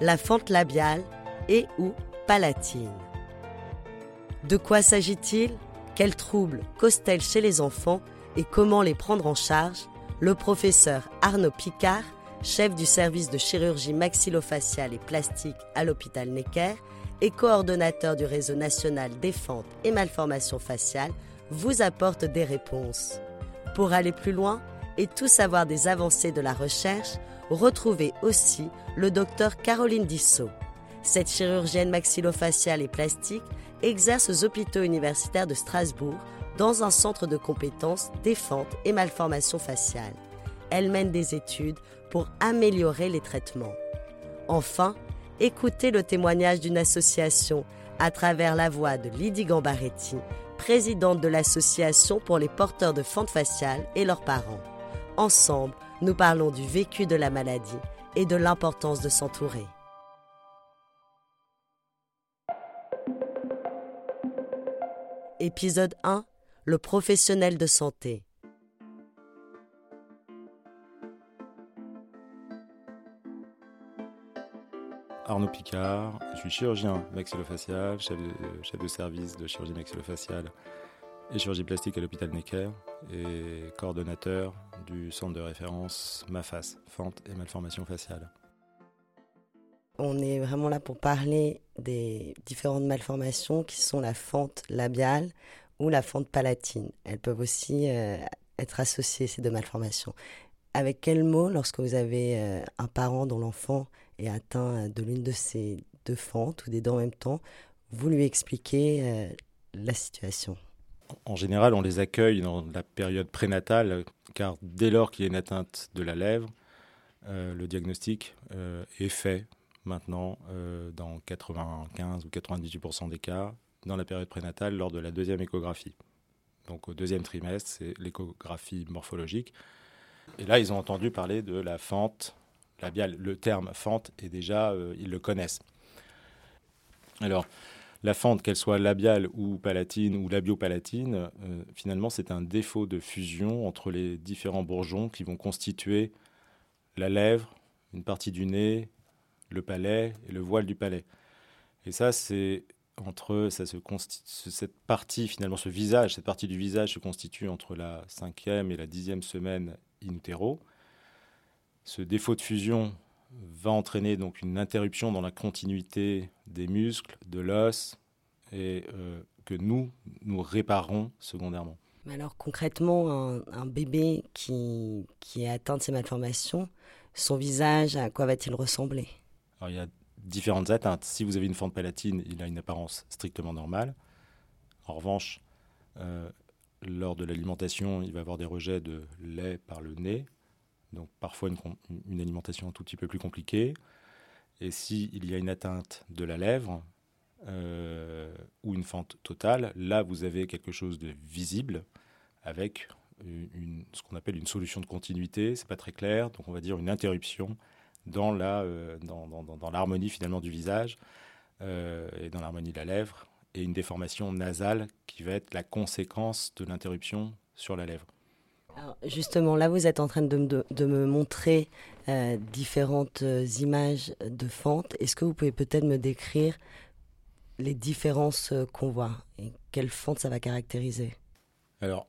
La fente labiale et ou palatine. De quoi s'agit-il? Quels troubles causent-elles chez les enfants et comment les prendre en charge? Le professeur Arnaud Picard, chef du service de chirurgie maxillofaciale et plastique à l'hôpital Necker et coordonnateur du réseau national des fentes et malformations faciales, vous apporte des réponses. Pour aller plus loin et tout savoir des avancées de la recherche, retrouvez aussi le docteur Caroline Dissot. Cette chirurgienne maxillofaciale et plastique exerce aux hôpitaux universitaires de Strasbourg dans un centre de compétences défense et malformations faciales. Elle mène des études pour améliorer les traitements. Enfin, écoutez le témoignage d'une association à travers la voix de Lydie Gambaretti, présidente de l'association pour les porteurs de fentes faciales et leurs parents. Ensemble, nous parlons du vécu de la maladie et de l'importance de s'entourer. Épisode 1 Le professionnel de santé. Arnaud Picard, je suis chirurgien maxillofacial, chef de, chef de service de chirurgie maxillofaciale et chirurgie plastique à l'hôpital Necker et coordonnateur du centre de référence MAFAS, fente et malformation faciale. On est vraiment là pour parler des différentes malformations qui sont la fente labiale ou la fente palatine. Elles peuvent aussi euh, être associées, ces deux malformations. Avec quel mot, lorsque vous avez euh, un parent dont l'enfant est atteint de l'une de ces deux fentes ou des deux en même temps, vous lui expliquez euh, la situation? En général, on les accueille dans la période prénatale, car dès lors qu'il y a une atteinte de la lèvre, le diagnostic est fait maintenant euh, dans 95 ou 98% des cas dans la période prénatale lors de la deuxième échographie. Donc au deuxième trimestre, c'est l'échographie morphologique. Et là, ils ont entendu parler de la fente labiale. Le terme fente est déjà, euh, ils le connaissent. Alors, la fente, qu'elle soit labiale ou palatine ou labiopalatine, euh, finalement, c'est un défaut de fusion entre les différents bourgeons qui vont constituer la lèvre, une partie du nez, le palais et le voile du palais. Et ça, c'est entre ça se cette partie finalement, ce visage, cette partie du visage se constitue entre la cinquième et la dixième semaine in utero. Ce défaut de fusion va entraîner donc une interruption dans la continuité des muscles, de l'os, et euh, que nous, nous réparons secondairement. Mais alors concrètement, un, un bébé qui, qui est atteint de ces malformations, son visage, à quoi va-t-il ressembler? Il y a différentes atteintes. Si vous avez une fente palatine, il a une apparence strictement normale. En revanche, euh, lors de l'alimentation, il va avoir des rejets de lait par le nez, donc parfois une, alimentation un tout petit peu plus compliquée. Et s'il y a une atteinte de la lèvre euh, ou une fente totale, là vous avez quelque chose de visible avec ce qu'on appelle une solution de continuité. C'est pas très clair, donc on va dire une interruption dans la euh, dans, dans, dans l'harmonie finalement du visage euh, et dans l'harmonie de la lèvre et une déformation nasale qui va être la conséquence de l'interruption sur la lèvre. Justement, là, vous êtes en train de, me montrer euh, différentes images de fentes. Est-ce que vous pouvez peut-être me décrire les différences qu'on voit et quelle fente ça va caractériser? Alors,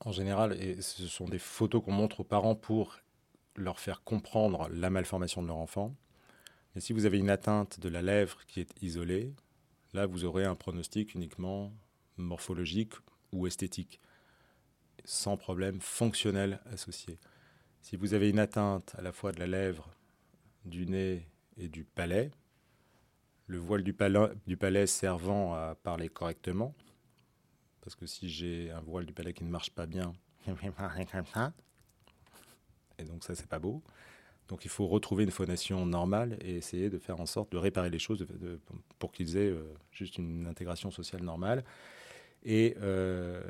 en général, ce sont des photos qu'on montre aux parents pour leur faire comprendre la malformation de leur enfant. Et si vous avez une atteinte de la lèvre qui est isolée, là, vous aurez un pronostic uniquement morphologique ou esthétique, sans problème fonctionnel associé. Si vous avez une atteinte à la fois de la lèvre, du nez et du palais, le voile du palais, servant à parler correctement, parce que si j'ai un voile du palais qui ne marche pas bien, et donc ça c'est pas beau. Donc il faut retrouver une phonation normale et essayer de faire en sorte de réparer les choses pour qu'ils aient euh, juste une intégration sociale normale. Et, euh,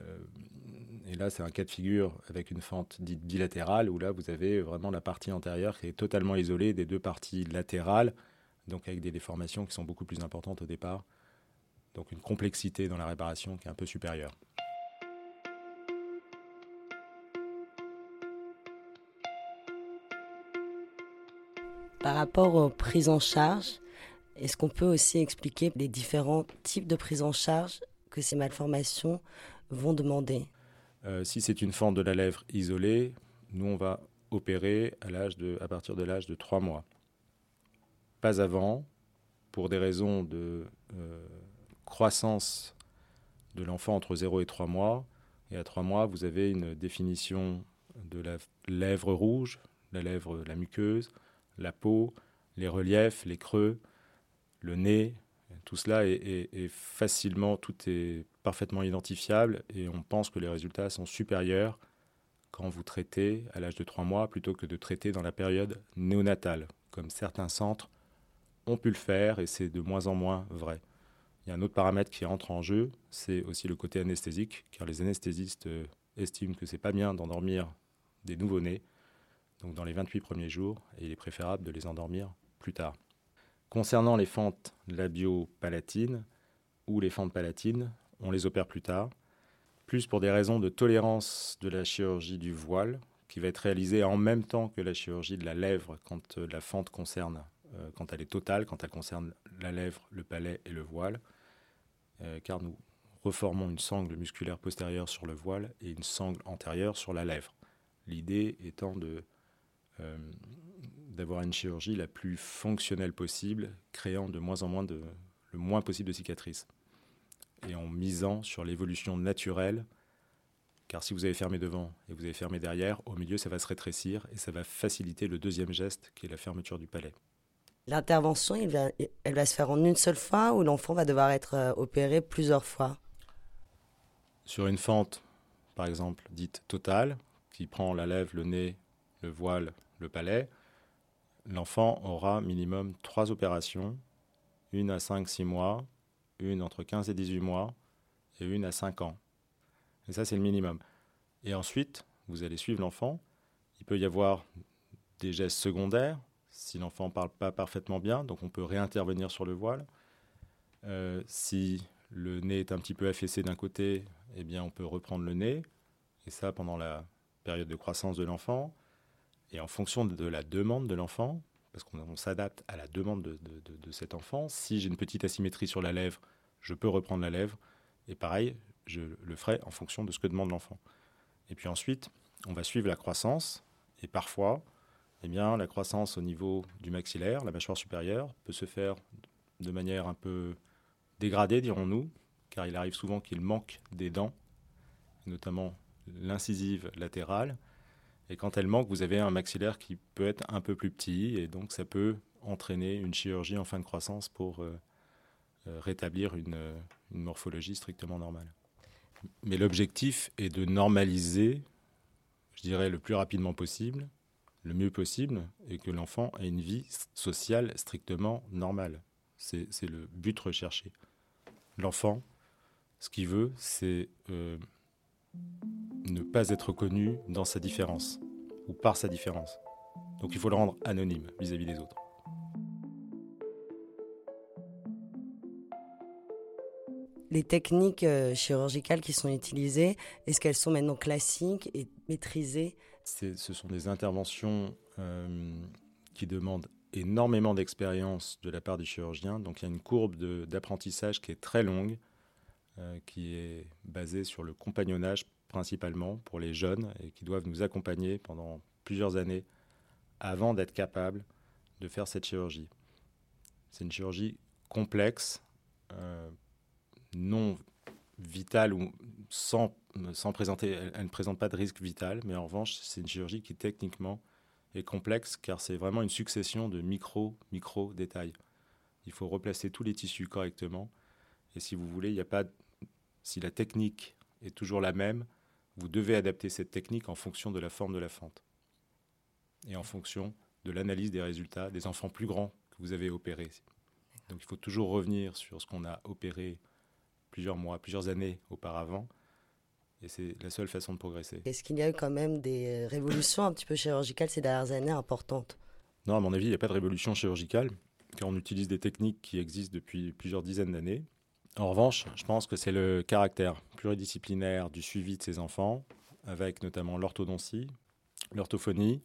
et là, c'est un cas de figure avec une fente dite bilatérale, où là, vous avez vraiment la partie antérieure qui est totalement isolée des deux parties latérales, donc avec des déformations qui sont beaucoup plus importantes au départ. Donc une complexité dans la réparation qui est un peu supérieure. Par rapport aux prises en charge, est-ce qu'on peut aussi expliquer les différents types de prises en charge que ces malformations vont demander euh, Si c'est une fente de la lèvre isolée, nous on va opérer à partir de l'âge de 3 mois. Pas avant, pour des raisons de euh, croissance de l'enfant entre 0 et 3 mois. Et à 3 mois, vous avez une définition de la lèvre rouge, la lèvre, la muqueuse, la peau, les reliefs, les creux, le nez, tout cela est, facilement, tout est parfaitement identifiable et on pense que les résultats sont supérieurs quand vous traitez à l'âge de 3 mois plutôt que de traiter dans la période néonatale, comme certains centres ont pu le faire et c'est de moins en moins vrai. Il y a un autre paramètre qui entre en jeu, c'est aussi le côté anesthésique, car les anesthésistes euh, estiment que c'est pas bien d'endormir des nouveau-nés donc dans les 28 premiers jours, et il est préférable de les endormir plus tard. Concernant les fentes labio-palatines ou les fentes palatines, on les opère plus tard, plus pour des raisons de tolérance de la chirurgie du voile, qui va être réalisée en même temps que la chirurgie de la lèvre quand euh, la fente concerne, euh, quand elle est totale, quand elle concerne la lèvre, le palais et le voile, euh, car nous reformons une sangle musculaire postérieure sur le voile et une sangle antérieure sur la lèvre. L'idée étant de d'avoir une chirurgie la plus fonctionnelle possible, créant de moins en moins de, le moins possible de cicatrices. Et en misant sur l'évolution naturelle, car si vous avez fermé devant et vous avez fermé derrière, au milieu, ça va se rétrécir et ça va faciliter le deuxième geste qui est la fermeture du palais. L'intervention, elle va se faire en une seule fois ou l'enfant va devoir être euh, opéré plusieurs fois? Sur une fente, par exemple, dite totale, qui prend la lèvre, le nez, le voile le palais, l'enfant aura minimum trois opérations, une à 5-6 mois, une entre 15 et 18 mois et une à 5 ans. Et ça, c'est le minimum. Et ensuite, vous allez suivre l'enfant. Il peut y avoir des gestes secondaires si l'enfant ne parle pas parfaitement bien, donc on peut réintervenir sur le voile. Euh, si le nez est un petit peu affaissé d'un côté, eh bien on peut reprendre le nez, et ça pendant la période de croissance de l'enfant. Et en fonction de la demande de l'enfant, parce qu'on s'adapte à la demande de, cet enfant, si j'ai une petite asymétrie sur la lèvre, je peux reprendre la lèvre. Et pareil, je le ferai en fonction de ce que demande l'enfant. Et puis ensuite, on va suivre la croissance. Et parfois, eh bien, la croissance au niveau du maxillaire, la mâchoire supérieure, peut se faire de manière un peu dégradée, dirons-nous, car il arrive souvent qu'il manque des dents, notamment l'incisive latérale. Et quand elle manque, vous avez un maxillaire qui peut être un peu plus petit, et donc ça peut entraîner une chirurgie en fin de croissance pour euh, euh, rétablir une, morphologie strictement normale. Mais l'objectif est de normaliser, je dirais, le plus rapidement possible, le mieux possible, et que l'enfant ait une vie sociale strictement normale. C'est le but recherché. L'enfant, ce qu'il veut, c'est euh, ne pas être connu dans sa différence ou par sa différence. Donc il faut le rendre anonyme vis-à-vis des autres. Les techniques euh, chirurgicales qui sont utilisées, est-ce qu'elles sont maintenant classiques et maîtrisées? Ce sont des interventions euh, qui demandent énormément d'expérience de la part du chirurgien. Donc il y a une courbe d'apprentissage qui est très longue, euh, qui est basée sur le compagnonnage principalement pour les jeunes et qui doivent nous accompagner pendant plusieurs années avant d'être capable de faire cette chirurgie. C'est une chirurgie complexe, euh, non vitale ou sans, sans présenter, elle, ne présente pas de risque vital, mais en revanche, c'est une chirurgie qui techniquement est complexe car c'est vraiment une succession de micro, micro détails. Il faut replacer tous les tissus correctement. Et si vous voulez, il n'y a pas, si la technique est toujours la même, vous devez adapter cette technique en fonction de la forme de la fente et en fonction de l'analyse des résultats des enfants plus grands que vous avez opérés. Donc il faut toujours revenir sur ce qu'on a opéré plusieurs mois, plusieurs années auparavant. Et c'est la seule façon de progresser. Est-ce qu'il y a eu quand même des révolutions un petit peu chirurgicales ces dernières années importantes? Non, à mon avis, il n'y a pas de révolution chirurgicale, car on utilise des techniques qui existent depuis plusieurs dizaines d'années. En revanche, je pense que c'est le caractère pluridisciplinaire du suivi de ces enfants, avec notamment l'orthodontie, l'orthophonie,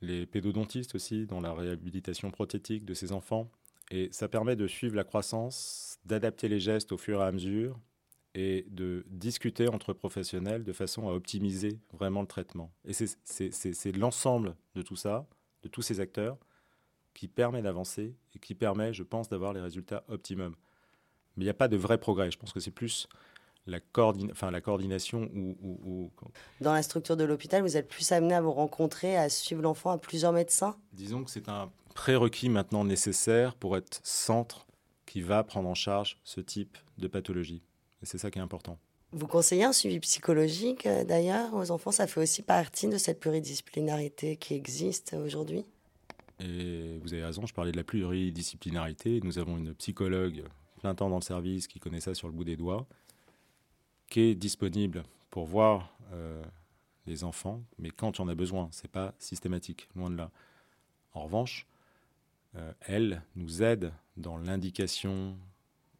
les pédodontistes aussi, dans la réhabilitation prothétique de ces enfants. Et ça permet de suivre la croissance, d'adapter les gestes au fur et à mesure et de discuter entre professionnels de façon à optimiser vraiment le traitement. Et c'est l'ensemble de tout ça, de tous ces acteurs, qui permet d'avancer et qui permet, je pense, d'avoir les résultats optimums. Mais il n'y a pas de vrai progrès. Je pense que c'est plus la, enfin, la coordination ou, Dans la structure de l'hôpital, vous êtes plus amené à vous rencontrer, à suivre l'enfant à plusieurs médecins? Disons que c'est un prérequis maintenant nécessaire pour être centre qui va prendre en charge ce type de pathologie. Et c'est ça qui est important. Vous conseillez un suivi psychologique euh, d'ailleurs aux enfants? Ça fait aussi partie de cette pluridisciplinarité qui existe aujourd'hui? Et vous avez raison, je parlais de la pluridisciplinarité. Nous avons une psychologue temps dans le service qui connaît ça sur le bout des doigts qui est disponible pour voir euh, les enfants, mais quand on a besoin, c'est pas systématique, loin de là. En revanche, euh, elle nous aide dans l'indication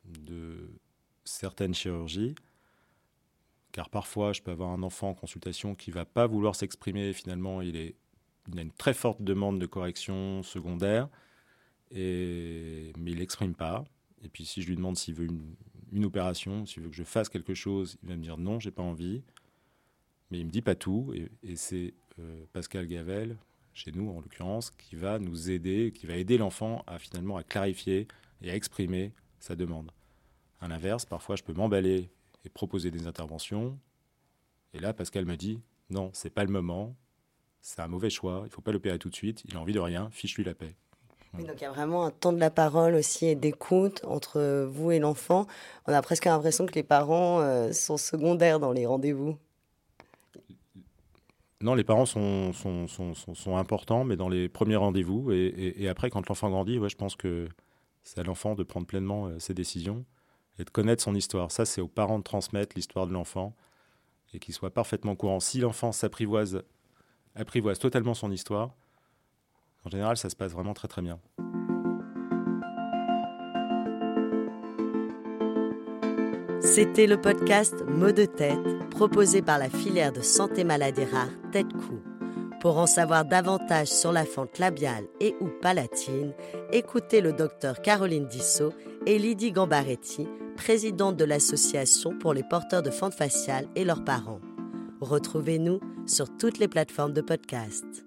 de certaines chirurgies, car parfois je peux avoir un enfant en consultation qui va pas vouloir s'exprimer, finalement il, il a une très forte demande de correction secondaire, mais il n'exprime pas. Et puis si je lui demande s'il veut une, opération, s'il veut que je fasse quelque chose, il va me dire non, j'ai pas envie. Mais il me dit pas tout, et, c'est euh, Pascal Gavel, chez nous en l'occurrence, qui va nous aider, qui va aider l'enfant à finalement à clarifier et à exprimer sa demande. À l'inverse, parfois je peux m'emballer et proposer des interventions, et là Pascal me dit non, c'est pas le moment, c'est un mauvais choix, il faut pas l'opérer tout de suite, il a envie de rien, fiche-lui la paix donc il y a vraiment un temps de la parole aussi et d'écoute entre vous et l'enfant. On a presque l'impression que les parents euh, sont secondaires dans les rendez-vous. Non, les parents sont, sont, sont, sont, importants, mais dans les premiers rendez-vous. Et, et, après, quand l'enfant grandit, ouais, je pense que c'est à l'enfant de prendre pleinement euh, ses décisions et de connaître son histoire. Ça, c'est aux parents de transmettre l'histoire de l'enfant et qu'il soit parfaitement courant. Si l'enfant s'apprivoise apprivoise totalement son histoire, en général, ça se passe vraiment très très bien. C'était le podcast Mots de tête proposé par la filière de santé maladie rare Tête Cou. Pour en savoir davantage sur la fente labiale et ou palatine, écoutez le docteur Caroline Dissot et Lydie Gambaretti, présidente de l'association pour les porteurs de fente faciale et leurs parents. Retrouvez-nous sur toutes les plateformes de podcast.